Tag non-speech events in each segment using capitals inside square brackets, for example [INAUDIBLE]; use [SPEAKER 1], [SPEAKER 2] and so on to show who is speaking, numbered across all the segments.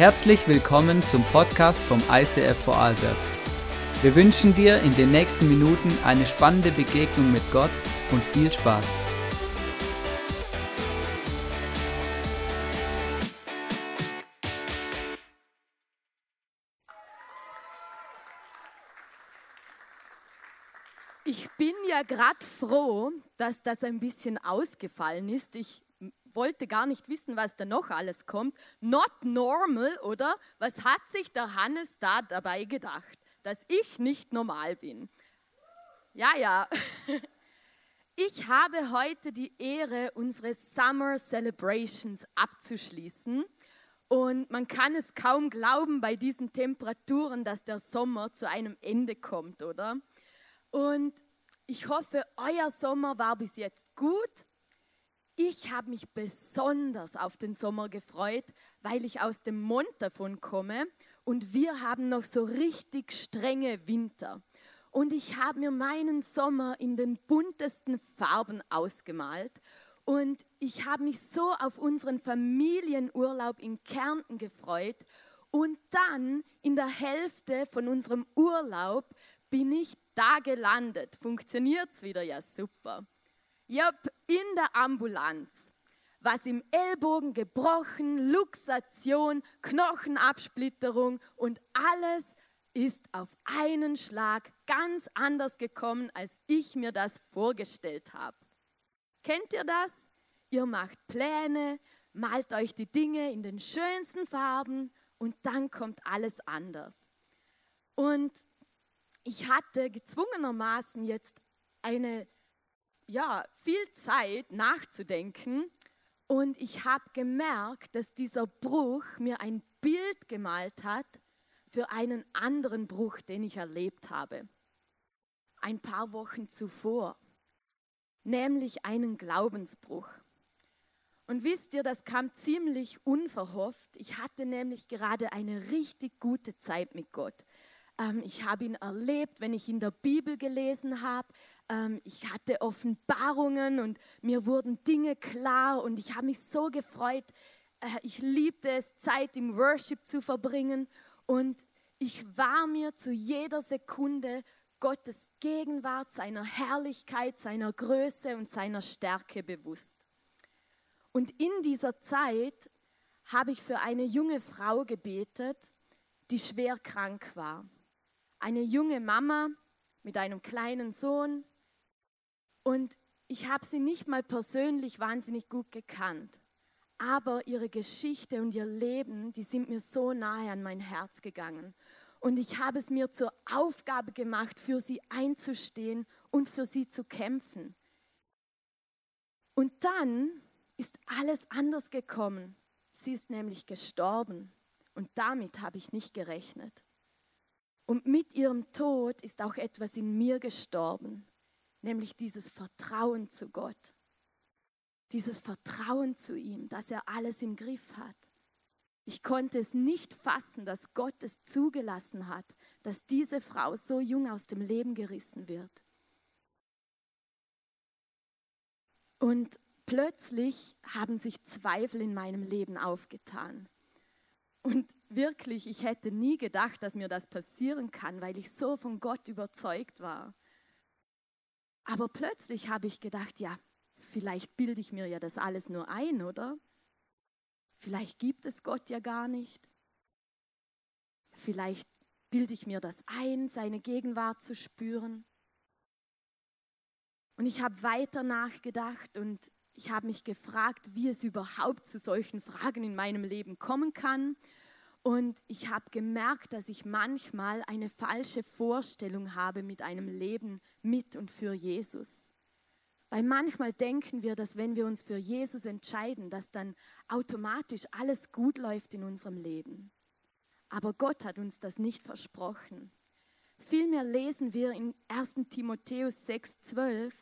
[SPEAKER 1] Herzlich willkommen zum Podcast vom ICF Vorarlberg. Wir wünschen dir in den nächsten Minuten eine spannende Begegnung mit Gott und viel Spaß.
[SPEAKER 2] Ich bin ja gerade froh, dass das ein bisschen ausgefallen ist. Ich wollte gar nicht wissen, was da noch alles kommt. Not normal, oder? Was hat sich der Hannes da dabei gedacht? Dass ich nicht normal bin. Ja, ja. [LAUGHS] Ich habe heute die Ehre, unsere Summer Celebrations abzuschließen. Und man kann es kaum glauben bei diesen Temperaturen, dass der Sommer zu einem Ende kommt, oder? Und ich hoffe, euer Sommer war bis jetzt gut ich habe mich besonders auf den Sommer gefreut, weil ich aus dem Mond davon komme und wir haben noch so richtig strenge Winter. Und ich habe mir meinen Sommer in den buntesten Farben ausgemalt und ich habe mich so auf unseren Familienurlaub in Kärnten gefreut. Und dann in der Hälfte von unserem Urlaub bin ich da gelandet. Funktioniert es wieder? Ja, super. Jupp, in der Ambulanz. Was im Ellbogen gebrochen, Luxation, Knochenabsplitterung und alles ist auf einen Schlag ganz anders gekommen, als ich mir das vorgestellt habe. Kennt ihr das? Ihr macht Pläne, malt euch die Dinge in den schönsten Farben und dann kommt alles anders. Und ich hatte gezwungenermaßen jetzt eine ja, viel Zeit nachzudenken und ich habe gemerkt, dass dieser Bruch mir ein Bild gemalt hat für einen anderen Bruch, den ich erlebt habe. Ein paar Wochen zuvor, nämlich einen Glaubensbruch. Und wisst ihr, das kam ziemlich unverhofft. Ich hatte nämlich gerade eine richtig gute Zeit mit Gott. Ähm, ich habe ihn erlebt, wenn ich in der Bibel gelesen habe. Ähm, ich hatte Offenbarungen und mir wurden Dinge klar und ich habe mich so gefreut. Äh, ich liebte es, Zeit im Worship zu verbringen und ich war mir zu jeder Sekunde Gottes Gegenwart, seiner Herrlichkeit, seiner Größe und seiner Stärke bewusst. Und in dieser Zeit habe ich für eine junge Frau gebetet, die schwer krank war eine junge Mama mit einem kleinen Sohn und ich habe sie nicht mal persönlich wahnsinnig gut gekannt, aber ihre Geschichte und ihr Leben, die sind mir so nahe an mein Herz gegangen. Und ich habe es mir zur Aufgabe gemacht, für sie einzustehen und für sie zu kämpfen. Und dann ist alles anders gekommen. Sie ist nämlich gestorben. Und damit habe ich nicht gerechnet. Und mit ihrem Tod ist auch etwas in mir gestorben, nämlich dieses Vertrauen zu Gott. Dieses Vertrauen zu ihm, dass er alles im Griff hat. Ich konnte es nicht fassen, dass Gott es zugelassen hat, dass diese Frau so jung aus dem Leben gerissen wird. Und plötzlich haben sich Zweifel in meinem Leben aufgetan. Und wirklich, ich hätte nie gedacht, dass mir das passieren kann, weil ich so von Gott überzeugt war. Aber plötzlich habe ich gedacht, ja, vielleicht bilde ich mir ja das alles nur ein, oder? Vielleicht gibt es Gott ja gar nicht. Vielleicht bilde ich mir das ein, seine Gegenwart zu spüren. Und ich habe weiter nachgedacht und ich habe mich gefragt, wie es überhaupt zu solchen Fragen in meinem Leben kommen kann. Und ich habe gemerkt, dass ich manchmal eine falsche Vorstellung habe mit einem Leben mit und für Jesus. Weil manchmal denken wir, dass wenn wir uns für Jesus entscheiden, dass dann automatisch alles gut läuft in unserem Leben. Aber Gott hat uns das nicht versprochen. Vielmehr lesen wir in 1 Timotheus 6,12,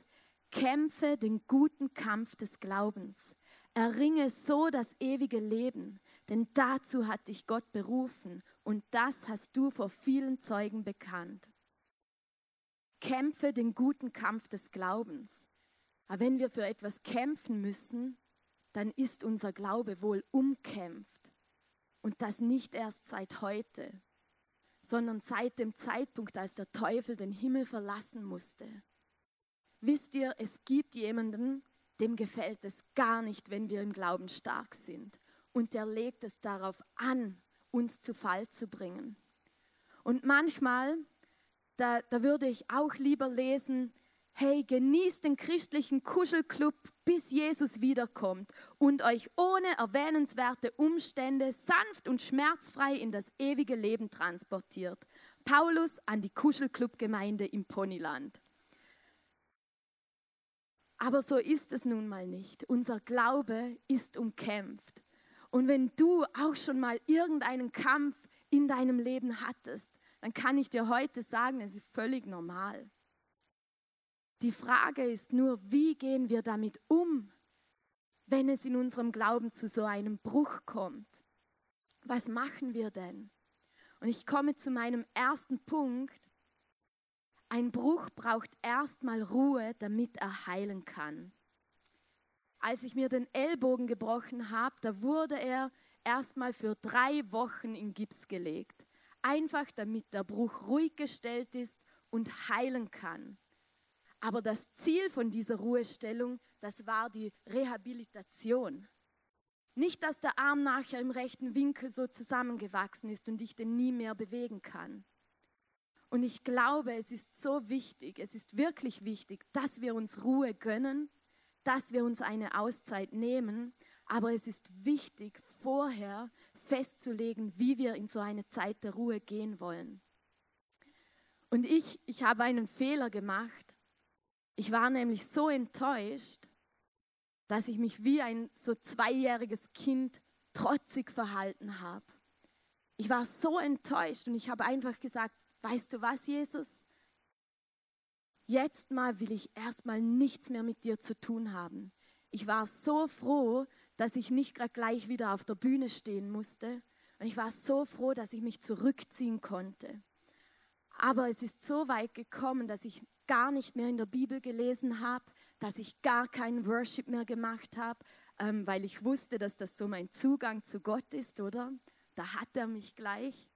[SPEAKER 2] kämpfe den guten Kampf des Glaubens, erringe so das ewige Leben, denn dazu hat dich Gott berufen und das hast du vor vielen Zeugen bekannt. Kämpfe den guten Kampf des Glaubens. Aber wenn wir für etwas kämpfen müssen, dann ist unser Glaube wohl umkämpft. Und das nicht erst seit heute, sondern seit dem Zeitpunkt, als der Teufel den Himmel verlassen musste. Wisst ihr, es gibt jemanden, dem gefällt es gar nicht, wenn wir im Glauben stark sind. Und der legt es darauf an, uns zu Fall zu bringen. Und manchmal, da, da würde ich auch lieber lesen, hey, genießt den christlichen Kuschelclub, bis Jesus wiederkommt und euch ohne erwähnenswerte Umstände sanft und schmerzfrei in das ewige Leben transportiert. Paulus an die Kuschelclub-Gemeinde im Ponyland. Aber so ist es nun mal nicht. Unser Glaube ist umkämpft. Und wenn du auch schon mal irgendeinen Kampf in deinem Leben hattest, dann kann ich dir heute sagen, es ist völlig normal. Die Frage ist nur, wie gehen wir damit um, wenn es in unserem Glauben zu so einem Bruch kommt? Was machen wir denn? Und ich komme zu meinem ersten Punkt. Ein Bruch braucht erstmal Ruhe, damit er heilen kann. Als ich mir den Ellbogen gebrochen habe, da wurde er erstmal für drei Wochen in Gips gelegt. Einfach damit der Bruch ruhig gestellt ist und heilen kann. Aber das Ziel von dieser Ruhestellung, das war die Rehabilitation. Nicht, dass der Arm nachher im rechten Winkel so zusammengewachsen ist und ich den nie mehr bewegen kann. Und ich glaube, es ist so wichtig, es ist wirklich wichtig, dass wir uns Ruhe gönnen, dass wir uns eine Auszeit nehmen. Aber es ist wichtig, vorher festzulegen, wie wir in so eine Zeit der Ruhe gehen wollen. Und ich, ich habe einen Fehler gemacht. Ich war nämlich so enttäuscht, dass ich mich wie ein so zweijähriges Kind trotzig verhalten habe. Ich war so enttäuscht und ich habe einfach gesagt, weißt du was, Jesus? Jetzt mal will ich erstmal nichts mehr mit dir zu tun haben. Ich war so froh, dass ich nicht gleich wieder auf der Bühne stehen musste. Und ich war so froh, dass ich mich zurückziehen konnte. Aber es ist so weit gekommen, dass ich gar nicht mehr in der Bibel gelesen habe, dass ich gar keinen Worship mehr gemacht habe, ähm, weil ich wusste, dass das so mein Zugang zu Gott ist, oder? Da hat er mich gleich.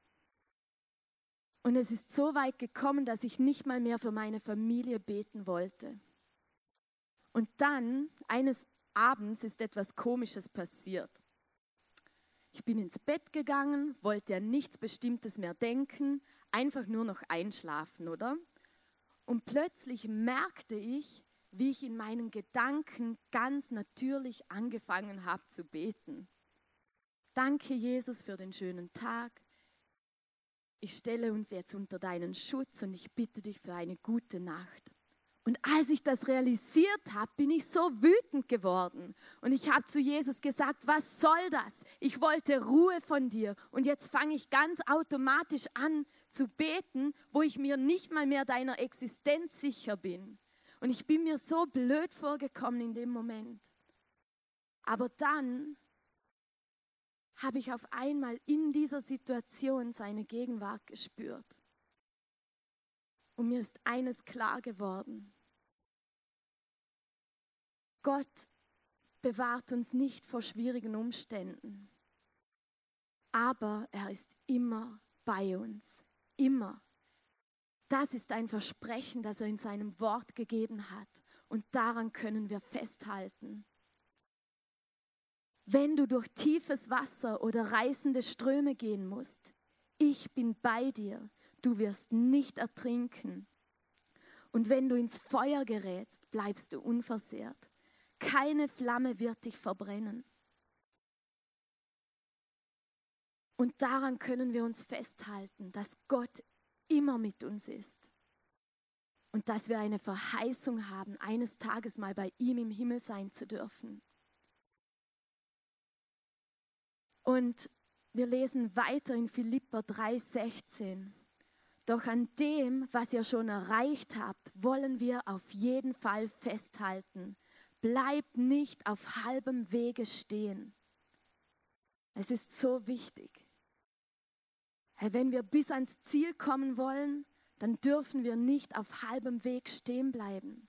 [SPEAKER 2] Und es ist so weit gekommen, dass ich nicht mal mehr für meine Familie beten wollte. Und dann, eines Abends, ist etwas Komisches passiert. Ich bin ins Bett gegangen, wollte an nichts Bestimmtes mehr denken, einfach nur noch einschlafen, oder? Und plötzlich merkte ich, wie ich in meinen Gedanken ganz natürlich angefangen habe zu beten. Danke, Jesus, für den schönen Tag. Ich stelle uns jetzt unter deinen Schutz und ich bitte dich für eine gute Nacht. Und als ich das realisiert habe, bin ich so wütend geworden. Und ich habe zu Jesus gesagt, was soll das? Ich wollte Ruhe von dir. Und jetzt fange ich ganz automatisch an zu beten, wo ich mir nicht mal mehr deiner Existenz sicher bin. Und ich bin mir so blöd vorgekommen in dem Moment. Aber dann habe ich auf einmal in dieser Situation seine Gegenwart gespürt. Und mir ist eines klar geworden. Gott bewahrt uns nicht vor schwierigen Umständen, aber er ist immer bei uns, immer. Das ist ein Versprechen, das er in seinem Wort gegeben hat und daran können wir festhalten. Wenn du durch tiefes Wasser oder reißende Ströme gehen musst, ich bin bei dir, du wirst nicht ertrinken. Und wenn du ins Feuer gerätst, bleibst du unversehrt. Keine Flamme wird dich verbrennen. Und daran können wir uns festhalten, dass Gott immer mit uns ist. Und dass wir eine Verheißung haben, eines Tages mal bei ihm im Himmel sein zu dürfen. Und wir lesen weiter in Philippa 3:16. Doch an dem, was ihr schon erreicht habt, wollen wir auf jeden Fall festhalten. Bleibt nicht auf halbem Wege stehen. Es ist so wichtig. Wenn wir bis ans Ziel kommen wollen, dann dürfen wir nicht auf halbem Weg stehen bleiben.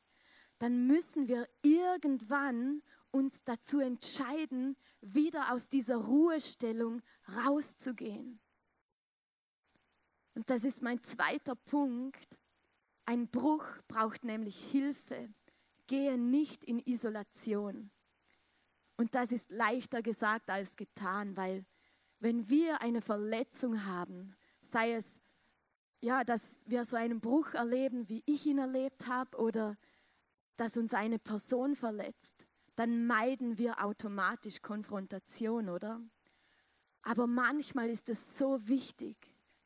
[SPEAKER 2] Dann müssen wir irgendwann uns dazu entscheiden, wieder aus dieser Ruhestellung rauszugehen. Und das ist mein zweiter Punkt. Ein Bruch braucht nämlich Hilfe. Gehe nicht in Isolation. Und das ist leichter gesagt als getan, weil wenn wir eine Verletzung haben, sei es ja, dass wir so einen Bruch erleben, wie ich ihn erlebt habe, oder dass uns eine Person verletzt, dann meiden wir automatisch Konfrontation, oder? Aber manchmal ist es so wichtig,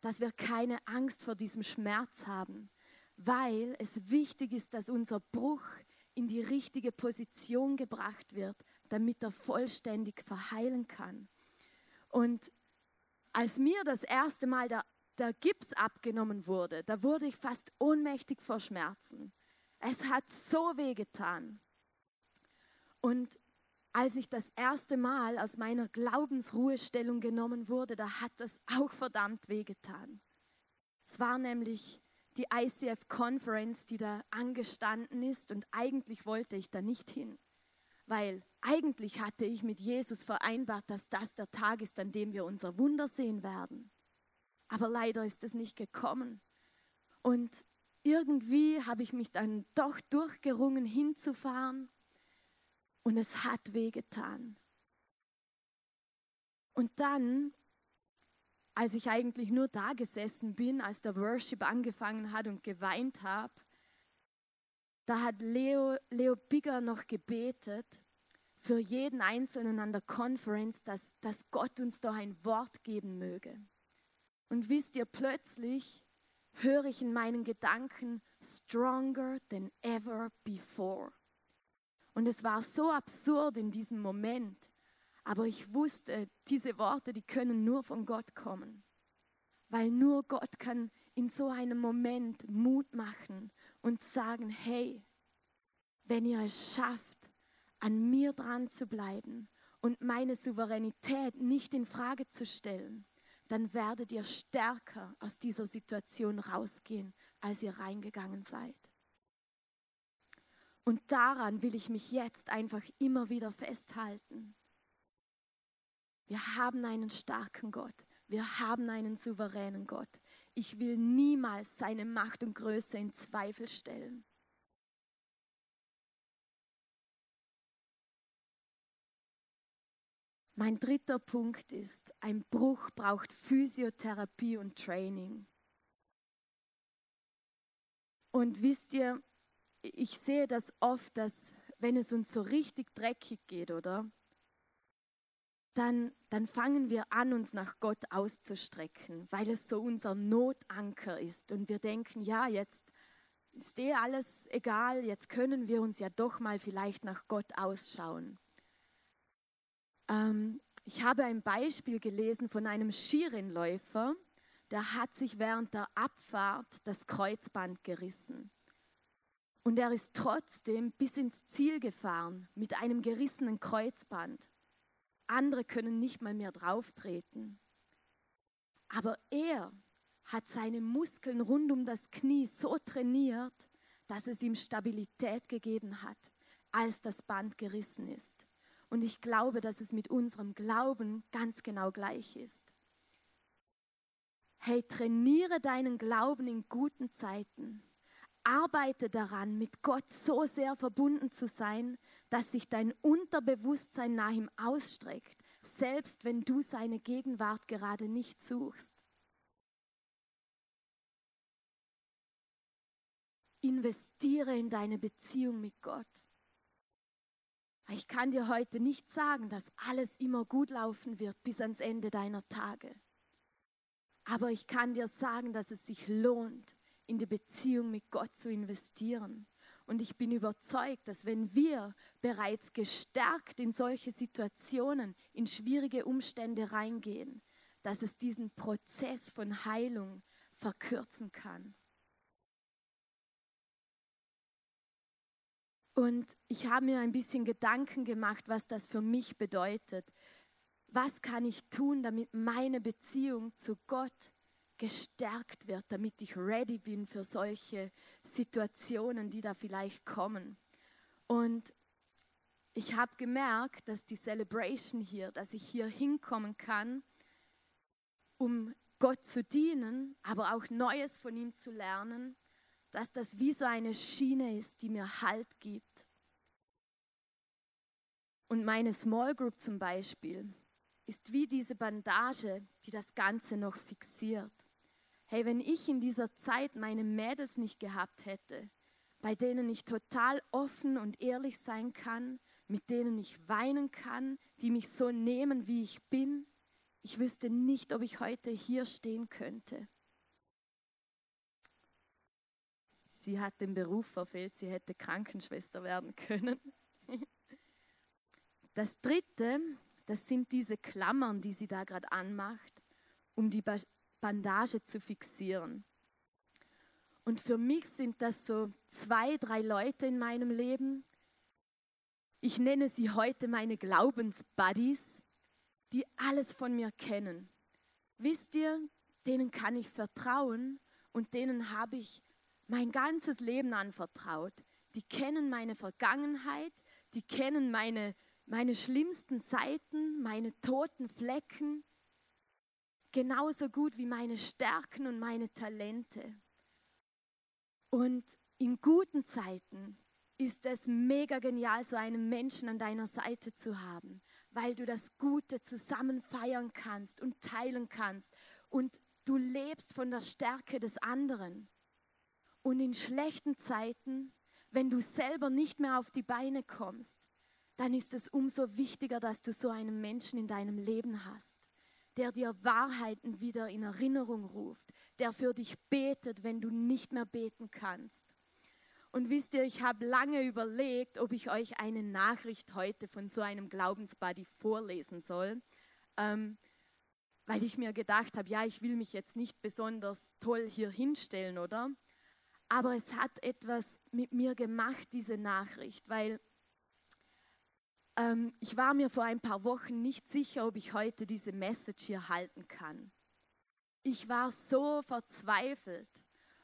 [SPEAKER 2] dass wir keine Angst vor diesem Schmerz haben, weil es wichtig ist, dass unser Bruch in die richtige Position gebracht wird, damit er vollständig verheilen kann. Und als mir das erste Mal der der Gips abgenommen wurde, da wurde ich fast ohnmächtig vor Schmerzen. Es hat so weh getan. Und als ich das erste Mal aus meiner Glaubensruhestellung genommen wurde, da hat das auch verdammt weh getan. Es war nämlich die ICF Conference, die da angestanden ist und eigentlich wollte ich da nicht hin, weil eigentlich hatte ich mit Jesus vereinbart, dass das der Tag ist, an dem wir unser Wunder sehen werden. Aber leider ist es nicht gekommen. Und irgendwie habe ich mich dann doch durchgerungen, hinzufahren. Und es hat wehgetan. Und dann, als ich eigentlich nur da gesessen bin, als der Worship angefangen hat und geweint habe, da hat Leo, Leo Bigger noch gebetet für jeden Einzelnen an der Conference, dass, dass Gott uns doch ein Wort geben möge. Und wisst ihr, plötzlich höre ich in meinen Gedanken stronger than ever before. Und es war so absurd in diesem Moment, aber ich wusste, diese Worte, die können nur von Gott kommen. Weil nur Gott kann in so einem Moment Mut machen und sagen, hey, wenn ihr es schafft, an mir dran zu bleiben und meine Souveränität nicht in Frage zu stellen, dann werdet ihr stärker aus dieser Situation rausgehen, als ihr reingegangen seid. Und daran will ich mich jetzt einfach immer wieder festhalten. Wir haben einen starken Gott. Wir haben einen souveränen Gott. Ich will niemals seine Macht und Größe in Zweifel stellen. Mein dritter Punkt ist, ein Bruch braucht Physiotherapie und Training. Und wisst ihr, ich sehe das oft, dass wenn es uns so richtig dreckig geht, oder? Dann, dann fangen wir an, uns nach Gott auszustrecken, weil es so unser Notanker ist. Und wir denken, ja, jetzt ist eh alles egal, jetzt können wir uns ja doch mal vielleicht nach Gott ausschauen. Ähm, ich habe ein Beispiel gelesen von einem Skirennläufer, der hat sich während der Abfahrt das Kreuzband gerissen. Und er ist trotzdem bis ins Ziel gefahren mit einem gerissenen Kreuzband. Andere können nicht mal mehr drauftreten. Aber er hat seine Muskeln rund um das Knie so trainiert, dass es ihm Stabilität gegeben hat, als das Band gerissen ist. Und ich glaube, dass es mit unserem Glauben ganz genau gleich ist. Hey, trainiere deinen Glauben in guten Zeiten. Arbeite daran, mit Gott so sehr verbunden zu sein, dass sich dein Unterbewusstsein nach ihm ausstreckt, selbst wenn du seine Gegenwart gerade nicht suchst. Investiere in deine Beziehung mit Gott. Ich kann dir heute nicht sagen, dass alles immer gut laufen wird bis ans Ende deiner Tage. Aber ich kann dir sagen, dass es sich lohnt, in die Beziehung mit Gott zu investieren. Und ich bin überzeugt, dass wenn wir bereits gestärkt in solche Situationen, in schwierige Umstände reingehen, dass es diesen Prozess von Heilung verkürzen kann. Und ich habe mir ein bisschen Gedanken gemacht, was das für mich bedeutet. Was kann ich tun, damit meine Beziehung zu Gott gestärkt wird, damit ich ready bin für solche Situationen, die da vielleicht kommen. Und ich habe gemerkt, dass die Celebration hier, dass ich hier hinkommen kann, um Gott zu dienen, aber auch Neues von ihm zu lernen, dass das wie so eine Schiene ist, die mir Halt gibt. Und meine Small Group zum Beispiel ist wie diese Bandage, die das Ganze noch fixiert. Hey, wenn ich in dieser Zeit meine Mädels nicht gehabt hätte, bei denen ich total offen und ehrlich sein kann, mit denen ich weinen kann, die mich so nehmen, wie ich bin, ich wüsste nicht, ob ich heute hier stehen könnte. Sie hat den Beruf verfehlt, sie hätte Krankenschwester werden können. [LAUGHS] Das Dritte, das sind diese Klammern, die sie da gerade anmacht, um die Bandage zu fixieren. Und für mich sind das so zwei, drei Leute in meinem Leben. Ich nenne sie heute meine Glaubensbuddies, die alles von mir kennen. Wisst ihr, denen kann ich vertrauen und denen habe ich mein ganzes Leben anvertraut. Die kennen meine Vergangenheit, die kennen meine, meine schlimmsten Seiten, meine toten Flecken, genauso gut wie meine Stärken und meine Talente. Und in guten Zeiten ist es mega genial, so einen Menschen an deiner Seite zu haben, weil du das Gute zusammen feiern kannst und teilen kannst und du lebst von der Stärke des anderen. Und in schlechten Zeiten, wenn du selber nicht mehr auf die Beine kommst, dann ist es umso wichtiger, dass du so einen Menschen in deinem Leben hast der dir Wahrheiten wieder in Erinnerung ruft, der für dich betet, wenn du nicht mehr beten kannst. Und wisst ihr, ich habe lange überlegt, ob ich euch eine Nachricht heute von so einem Glaubensbuddy vorlesen soll, ähm, weil ich mir gedacht habe, ja, ich will mich jetzt nicht besonders toll hier hinstellen, oder? Aber es hat etwas mit mir gemacht, diese Nachricht, weil ähm, ich war mir vor ein paar Wochen nicht sicher, ob ich heute diese Message hier halten kann. Ich war so verzweifelt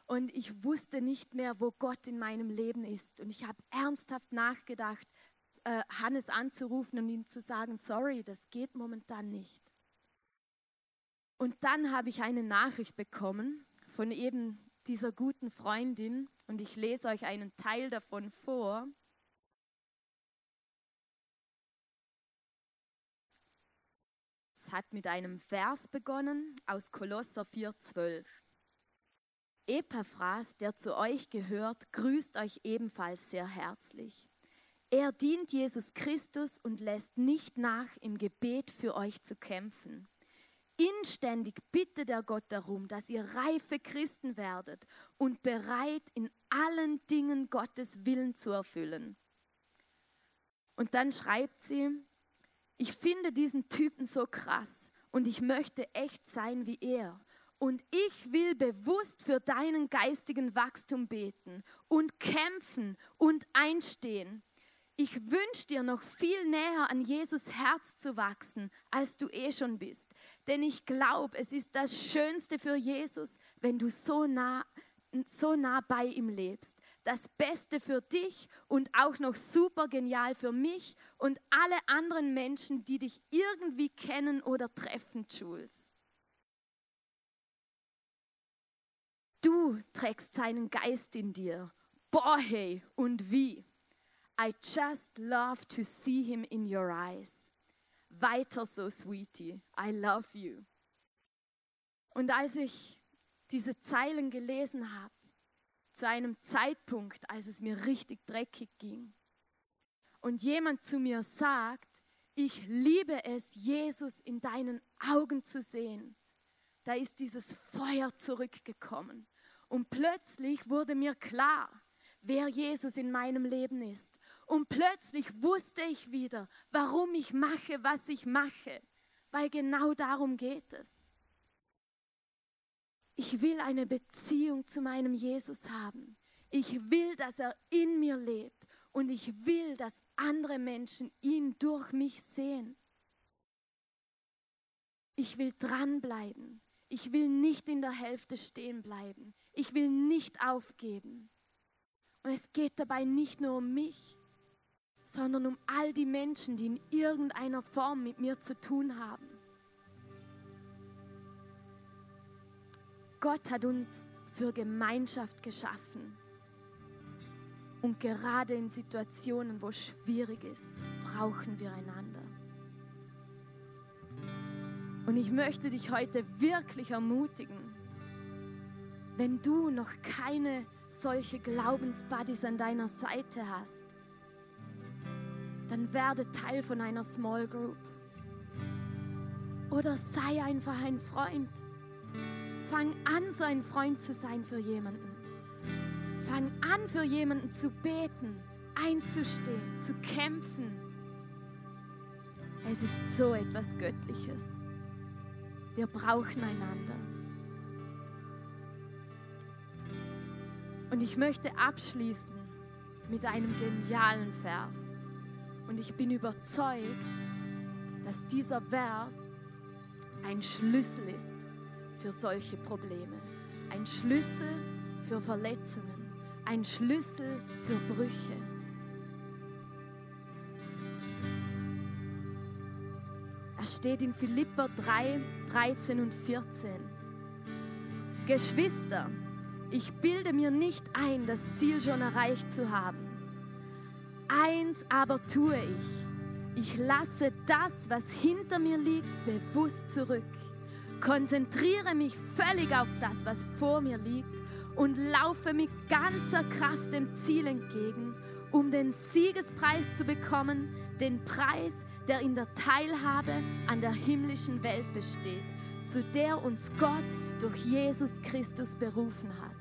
[SPEAKER 2] und ich wusste nicht mehr, wo Gott in meinem Leben ist. Und ich habe ernsthaft nachgedacht, äh, Hannes anzurufen und ihm zu sagen, sorry, das geht momentan nicht. Und dann habe ich eine Nachricht bekommen von eben dieser guten Freundin und ich lese euch einen Teil davon vor. Hat mit einem Vers begonnen aus Kolosser 4,12. Epaphras, der zu euch gehört, grüßt euch ebenfalls sehr herzlich. Er dient Jesus Christus und lässt nicht nach, im Gebet für euch zu kämpfen. Inständig bittet er Gott darum, dass ihr reife Christen werdet und bereit, in allen Dingen Gottes Willen zu erfüllen. Und dann schreibt sie, ich finde diesen Typen so krass und ich möchte echt sein wie er. Und ich will bewusst für deinen geistigen Wachstum beten und kämpfen und einstehen. Ich wünsche dir noch viel näher an Jesus Herz zu wachsen, als du eh schon bist. Denn ich glaube, es ist das Schönste für Jesus, wenn du so nah, so nah bei ihm lebst das Beste für dich und auch noch super genial für mich und alle anderen Menschen, die dich irgendwie kennen oder treffen, Jules. Du trägst seinen Geist in dir. Boah, hey, und wie? I just love to see him in your eyes. Weiter so, Sweetie. I love you. Und als ich diese Zeilen gelesen habe, zu einem Zeitpunkt, als es mir richtig dreckig ging. Und jemand zu mir sagt, ich liebe es, Jesus in deinen Augen zu sehen. Da ist dieses Feuer zurückgekommen. Und plötzlich wurde mir klar, wer Jesus in meinem Leben ist. Und plötzlich wusste ich wieder, warum ich mache, was ich mache. Weil genau darum geht es. Ich will eine Beziehung zu meinem Jesus haben. Ich will, dass er in mir lebt und ich will, dass andere Menschen ihn durch mich sehen. Ich will dranbleiben. Ich will nicht in der Hälfte stehen bleiben. Ich will nicht aufgeben. Und es geht dabei nicht nur um mich. sondern um all die Menschen, die in irgendeiner Form mit mir zu tun haben. Gott hat uns für Gemeinschaft geschaffen. Und gerade in Situationen, wo es schwierig ist, brauchen wir einander. Und ich möchte dich heute wirklich ermutigen, wenn du noch keine solche Glaubensbuddies an deiner Seite hast, dann werde Teil von einer Small Group. Oder sei einfach ein Freund. Fang an, so ein Freund zu sein für jemanden. Fang an, für jemanden zu beten, einzustehen, zu kämpfen. Es ist so etwas Göttliches. Wir brauchen einander. Und ich möchte abschließen mit einem genialen Vers. Und ich bin überzeugt, dass dieser Vers ein Schlüssel ist für solche Probleme. Ein Schlüssel für Verletzungen. Ein Schlüssel für Brüche. Er steht in Philipper 3, 13 und 14. Geschwister, ich bilde mir nicht ein, das Ziel schon erreicht zu haben. Eins aber tue ich. Ich lasse das, was hinter mir liegt, bewusst zurück. Konzentriere mich völlig auf das, was vor mir liegt und laufe mit ganzer Kraft dem Ziel entgegen, um den Siegespreis zu bekommen, den Preis, der in der Teilhabe an der himmlischen Welt besteht, zu der uns Gott durch Jesus Christus berufen hat.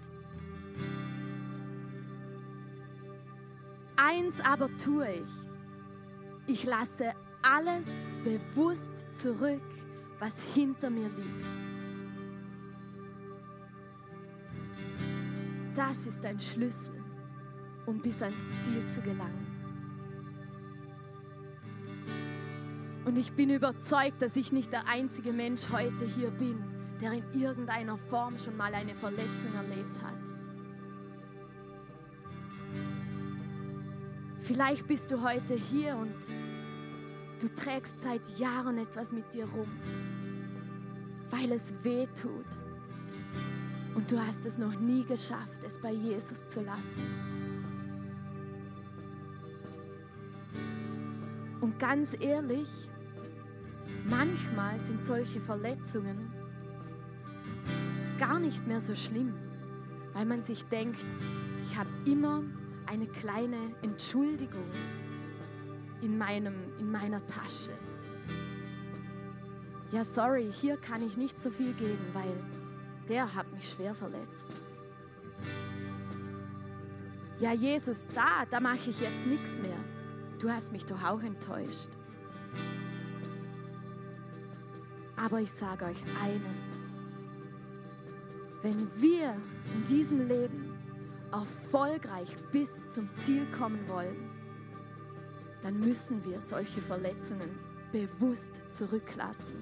[SPEAKER 2] Eins aber tue ich. Ich lasse alles bewusst zurück, was hinter mir liegt. Das ist ein Schlüssel, um bis ans Ziel zu gelangen. Und ich bin überzeugt, dass ich nicht der einzige Mensch heute hier bin, der in irgendeiner Form schon mal eine Verletzung erlebt hat. Vielleicht bist du heute hier und du trägst seit Jahren etwas mit dir rum, weil es weh tut. Und du hast es noch nie geschafft, es bei Jesus zu lassen. Und ganz ehrlich, manchmal sind solche Verletzungen gar nicht mehr so schlimm, weil man sich denkt, ich habe immer eine kleine Entschuldigung in, meinem, in meiner Tasche. Ja, sorry, hier kann ich nicht so viel geben, weil der hat mich schwer verletzt. Ja, Jesus, da, da mache ich jetzt nichts mehr. Du hast mich doch auch enttäuscht. Aber ich sage euch eines. Wenn wir in diesem Leben erfolgreich bis zum Ziel kommen wollen, dann müssen wir solche Verletzungen bewusst zurücklassen.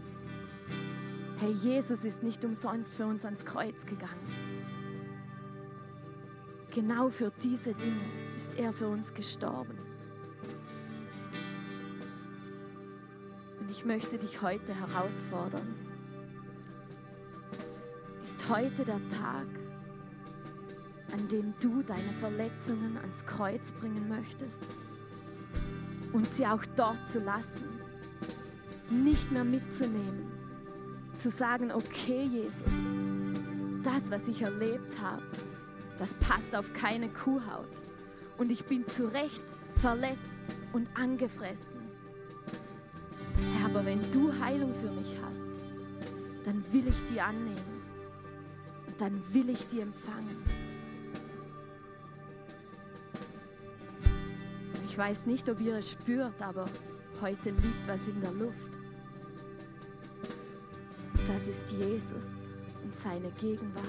[SPEAKER 2] Hey, Jesus ist nicht umsonst für uns ans Kreuz gegangen. Genau für diese Dinge ist er für uns gestorben. Und ich möchte dich heute herausfordern. Ist heute der Tag, an dem du deine Verletzungen ans Kreuz bringen möchtest und sie auch dort zu lassen, nicht mehr mitzunehmen, zu sagen, okay Jesus, das, was ich erlebt habe, das passt auf keine Kuhhaut und ich bin zu Recht verletzt und angefressen. Herr, aber wenn du Heilung für mich hast, dann will ich die annehmen und dann will ich die empfangen. Ich weiß nicht, ob ihr es spürt, aber heute liegt was in der Luft. Das ist Jesus und seine Gegenwart.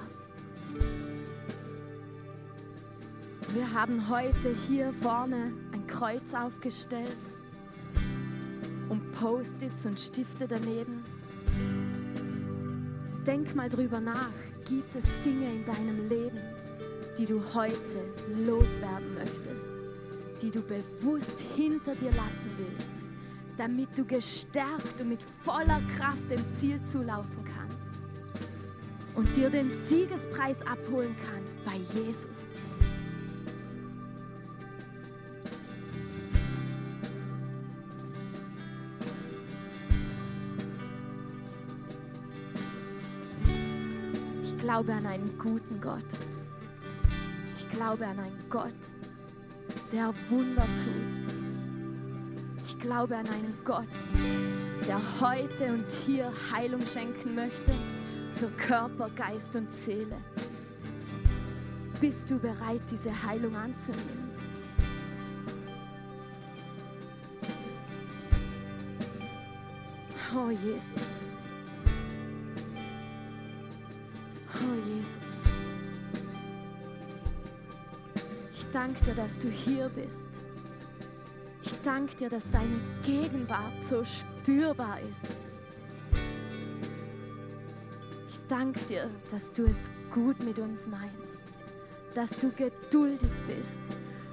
[SPEAKER 2] Wir haben heute hier vorne ein Kreuz aufgestellt und Post-its und Stifte daneben. Denk mal drüber nach. Gibt es Dinge in deinem Leben, die du heute loswerden möchtest? Die du bewusst hinter dir lassen willst, damit du gestärkt und mit voller Kraft dem Ziel zulaufen kannst und dir den Siegespreis abholen kannst bei Jesus. Ich glaube an einen guten Gott. Ich glaube an einen Gott, der Wunder tut. Ich glaube an einen Gott, der heute und hier Heilung schenken möchte für Körper, Geist und Seele. Bist du bereit, diese Heilung anzunehmen? Oh Jesus. Oh Jesus. Danke dir, dass du hier bist. Ich danke dir, dass deine Gegenwart so spürbar ist. Ich danke dir, dass du es gut mit uns meinst, dass du geduldig bist,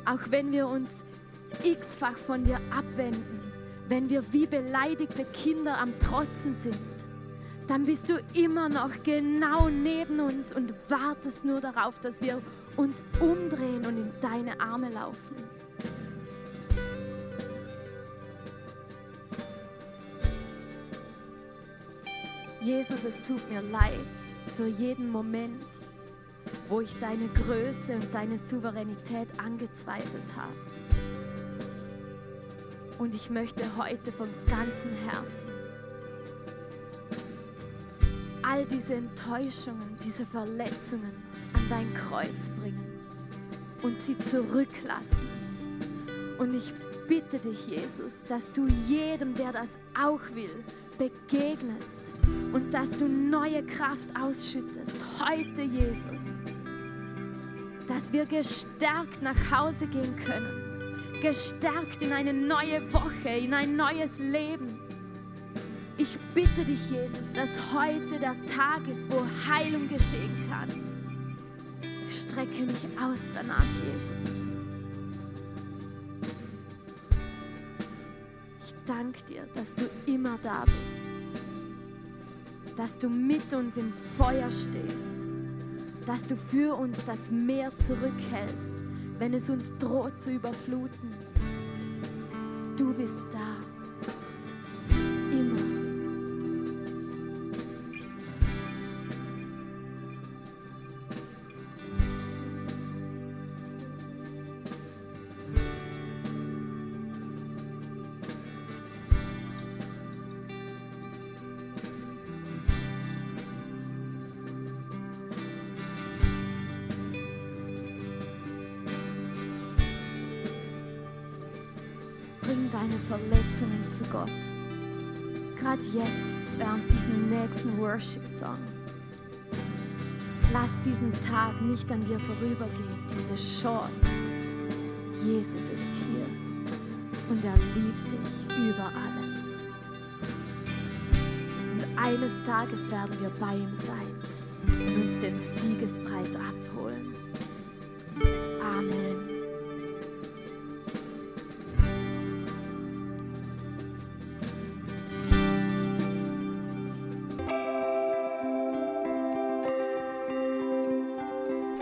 [SPEAKER 2] auch wenn wir uns x-fach von dir abwenden, wenn wir wie beleidigte Kinder am Trotzen sind, dann bist du immer noch genau neben uns und wartest nur darauf, dass wir uns umdrehen und in deine Arme laufen. Jesus, es tut mir leid für jeden Moment, wo ich deine Größe und deine Souveränität angezweifelt habe. Und ich möchte heute von ganzem Herzen all diese Enttäuschungen, diese Verletzungen an dein Kreuz bringen und sie zurücklassen. Und ich bitte dich, Jesus, dass du jedem, der das auch will, begegnest und dass du neue Kraft ausschüttest. Heute, Jesus. Dass wir gestärkt nach Hause gehen können. Gestärkt in eine neue Woche, in ein neues Leben. Ich bitte dich, Jesus, dass heute der Tag ist, wo Heilung geschehen kann. Ich strecke mich aus danach, Jesus. Ich danke dir, dass du immer da bist. Dass du mit uns im Feuer stehst. Dass du für uns das Meer zurückhältst, wenn es uns droht zu überfluten. Du bist da. Gerade jetzt, während diesem nächsten Worship-Song. Lass diesen Tag nicht an dir vorübergehen, diese Chance. Jesus ist hier und er liebt dich über alles. Und eines Tages werden wir bei ihm sein und uns den Siegespreis abholen. Amen.